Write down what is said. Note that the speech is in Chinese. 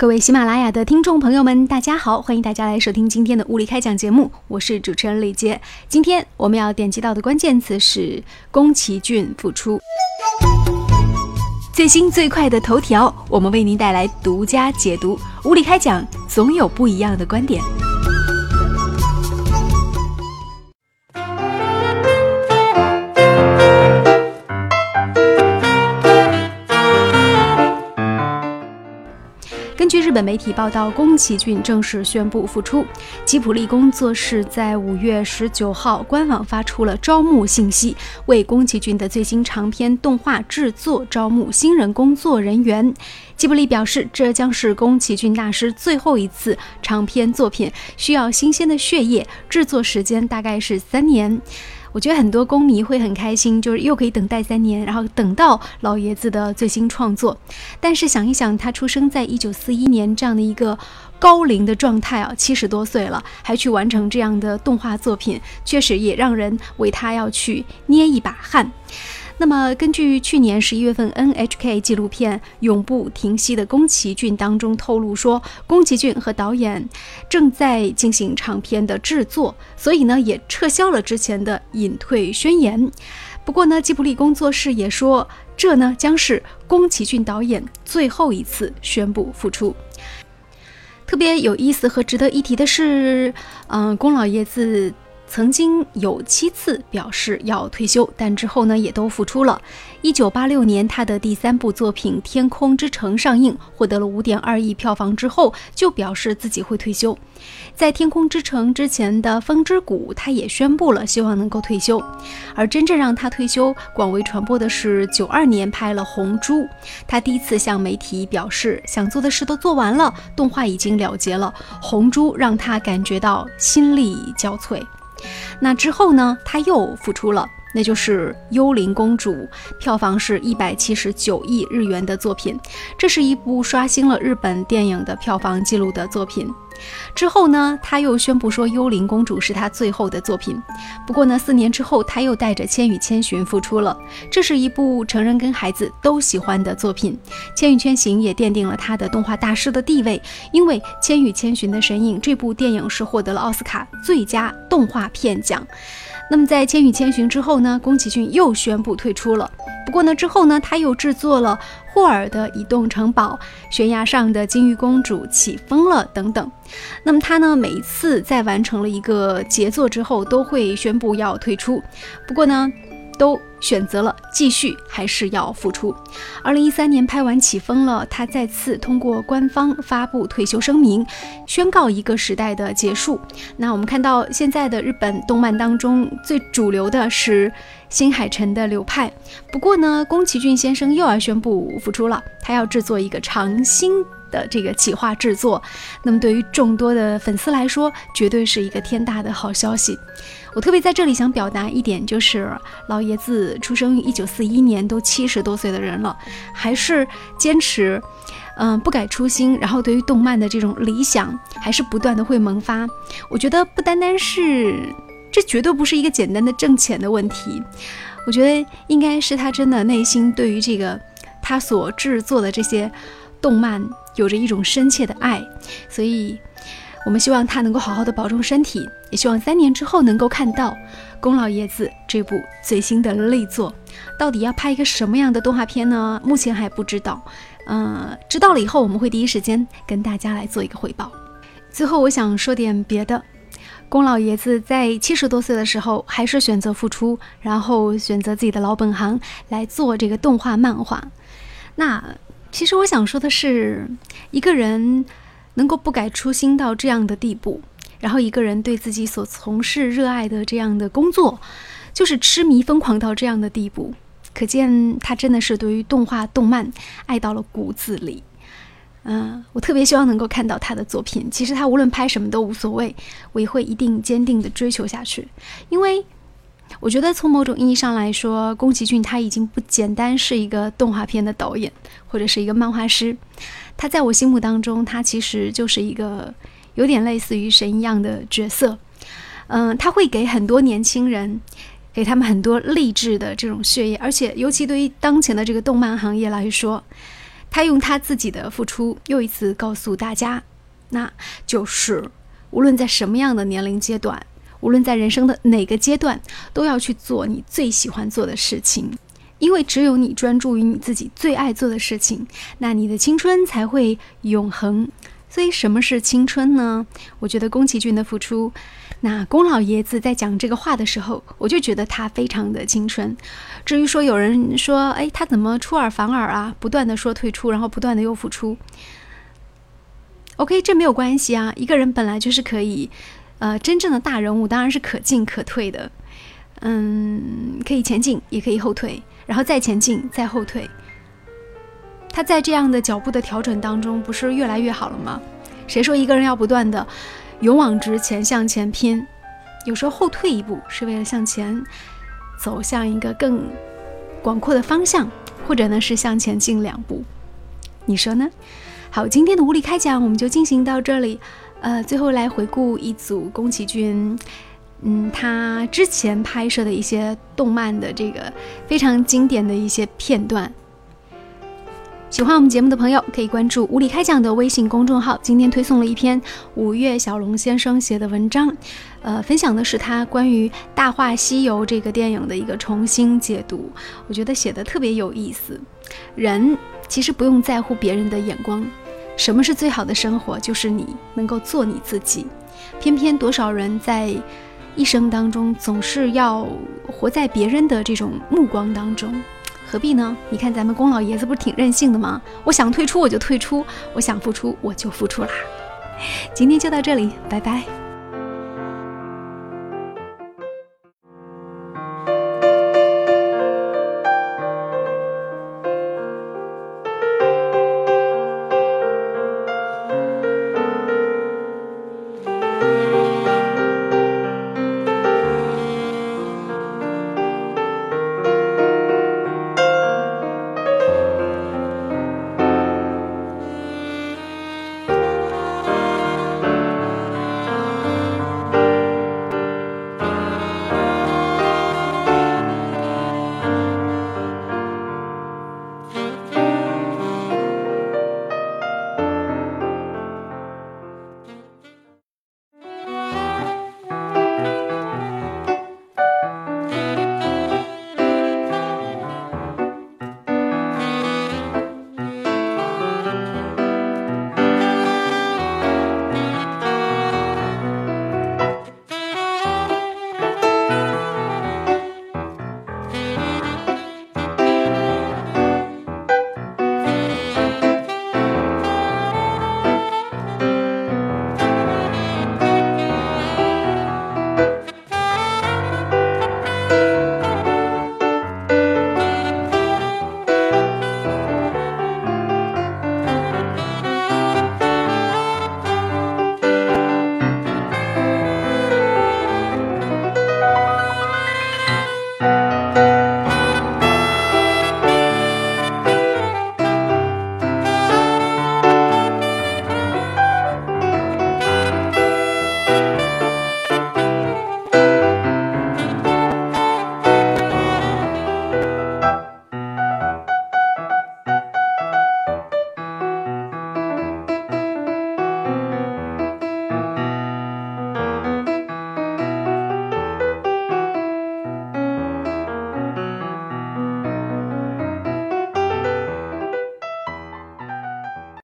各位喜马拉雅的听众朋友们，大家好，欢迎大家来收听今天的物理开讲节目，我是主持人李杰。今天我们要点击到的关键词是宫崎骏复出。最新最快的头条，我们为您带来独家解读。物理开讲，总有不一样的观点。据日本媒体报道，宫崎骏正式宣布复出。吉卜力工作室在五月十九号官网发出了招募信息，为宫崎骏的最新长篇动画制作招募新人工作人员。吉卜力表示，这将是宫崎骏大师最后一次长篇作品，需要新鲜的血液，制作时间大概是三年。我觉得很多公迷会很开心，就是又可以等待三年，然后等到老爷子的最新创作。但是想一想，他出生在一九四一年这样的一个高龄的状态啊，七十多岁了，还去完成这样的动画作品，确实也让人为他要去捏一把汗。那么，根据去年十一月份 NHK 纪录片《永不停息的宫崎骏》当中透露说，宫崎骏和导演正在进行长片的制作，所以呢，也撤销了之前的隐退宣言。不过呢，吉卜力工作室也说，这呢将是宫崎骏导演最后一次宣布复出。特别有意思和值得一提的是，嗯，宫老爷子。曾经有七次表示要退休，但之后呢也都复出了。一九八六年，他的第三部作品《天空之城》上映，获得了五点二亿票房之后，就表示自己会退休。在《天空之城》之前的《风之谷》，他也宣布了希望能够退休。而真正让他退休、广为传播的是九二年拍了《红猪》，他第一次向媒体表示想做的事都做完了，动画已经了结了，《红猪》让他感觉到心力交瘁。那之后呢？他又复出了，那就是《幽灵公主》，票房是一百七十九亿日元的作品，这是一部刷新了日本电影的票房记录的作品。之后呢，他又宣布说，《幽灵公主》是他最后的作品。不过呢，四年之后，他又带着《千与千寻》复出了。这是一部成人跟孩子都喜欢的作品，《千与千寻》也奠定了他的动画大师的地位。因为《千与千寻》的神隐，这部电影是获得了奥斯卡最佳动画片奖。那么在《千与千寻》之后呢，宫崎骏又宣布退出了。不过呢，之后呢，他又制作了霍尔的《移动城堡》、悬崖上的金鱼公主起风了等等。那么他呢，每一次在完成了一个杰作之后，都会宣布要退出。不过呢，都。选择了继续还是要复出。二零一三年拍完起风了，他再次通过官方发布退休声明，宣告一个时代的结束。那我们看到现在的日本动漫当中最主流的是新海诚的流派。不过呢，宫崎骏先生又要宣布复出了，他要制作一个长新的这个企划制作。那么对于众多的粉丝来说，绝对是一个天大的好消息。我特别在这里想表达一点，就是老爷子出生于一九四一年，都七十多岁的人了，还是坚持，嗯，不改初心。然后对于动漫的这种理想，还是不断的会萌发。我觉得不单单是，这绝对不是一个简单的挣钱的问题。我觉得应该是他真的内心对于这个他所制作的这些动漫有着一种深切的爱，所以。我们希望他能够好好的保重身体，也希望三年之后能够看到宫老爷子这部最新的力作。到底要拍一个什么样的动画片呢？目前还不知道。嗯，知道了以后，我们会第一时间跟大家来做一个汇报。最后，我想说点别的。宫老爷子在七十多岁的时候，还是选择复出，然后选择自己的老本行来做这个动画漫画。那其实我想说的是，一个人。能够不改初心到这样的地步，然后一个人对自己所从事热爱的这样的工作，就是痴迷疯狂到这样的地步，可见他真的是对于动画动漫爱到了骨子里。嗯，我特别希望能够看到他的作品。其实他无论拍什么都无所谓，我也会一定坚定的追求下去。因为我觉得从某种意义上来说，宫崎骏他已经不简单是一个动画片的导演，或者是一个漫画师。他在我心目当中，他其实就是一个有点类似于神一样的角色。嗯，他会给很多年轻人，给他们很多励志的这种血液，而且尤其对于当前的这个动漫行业来说，他用他自己的付出又一次告诉大家，那就是无论在什么样的年龄阶段，无论在人生的哪个阶段，都要去做你最喜欢做的事情，因为只有你专注于你自己最爱做的事情，那你的青春才会永恒。所以，什么是青春呢？我觉得宫崎骏的付出，那宫老爷子在讲这个话的时候，我就觉得他非常的青春。至于说有人说，哎，他怎么出尔反尔啊？不断的说退出，然后不断的又付出。OK，这没有关系啊。一个人本来就是可以，呃，真正的大人物当然是可进可退的。嗯，可以前进，也可以后退，然后再前进，再后退。他在这样的脚步的调整当中，不是越来越好了吗？谁说一个人要不断的勇往直前向前拼？有时候后退一步是为了向前走向一个更广阔的方向，或者呢是向前进两步。你说呢？好，今天的无理开讲我们就进行到这里。呃，最后来回顾一组宫崎骏，嗯，他之前拍摄的一些动漫的这个非常经典的一些片段。喜欢我们节目的朋友，可以关注“无理开讲”的微信公众号。今天推送了一篇五月小龙先生写的文章，呃，分享的是他关于《大话西游》这个电影的一个重新解读。我觉得写的特别有意思。人其实不用在乎别人的眼光，什么是最好的生活？就是你能够做你自己。偏偏多少人在一生当中总是要活在别人的这种目光当中。何必呢？你看咱们宫老爷子不是挺任性的吗？我想退出我就退出，我想付出我就付出啦。今天就到这里，拜拜。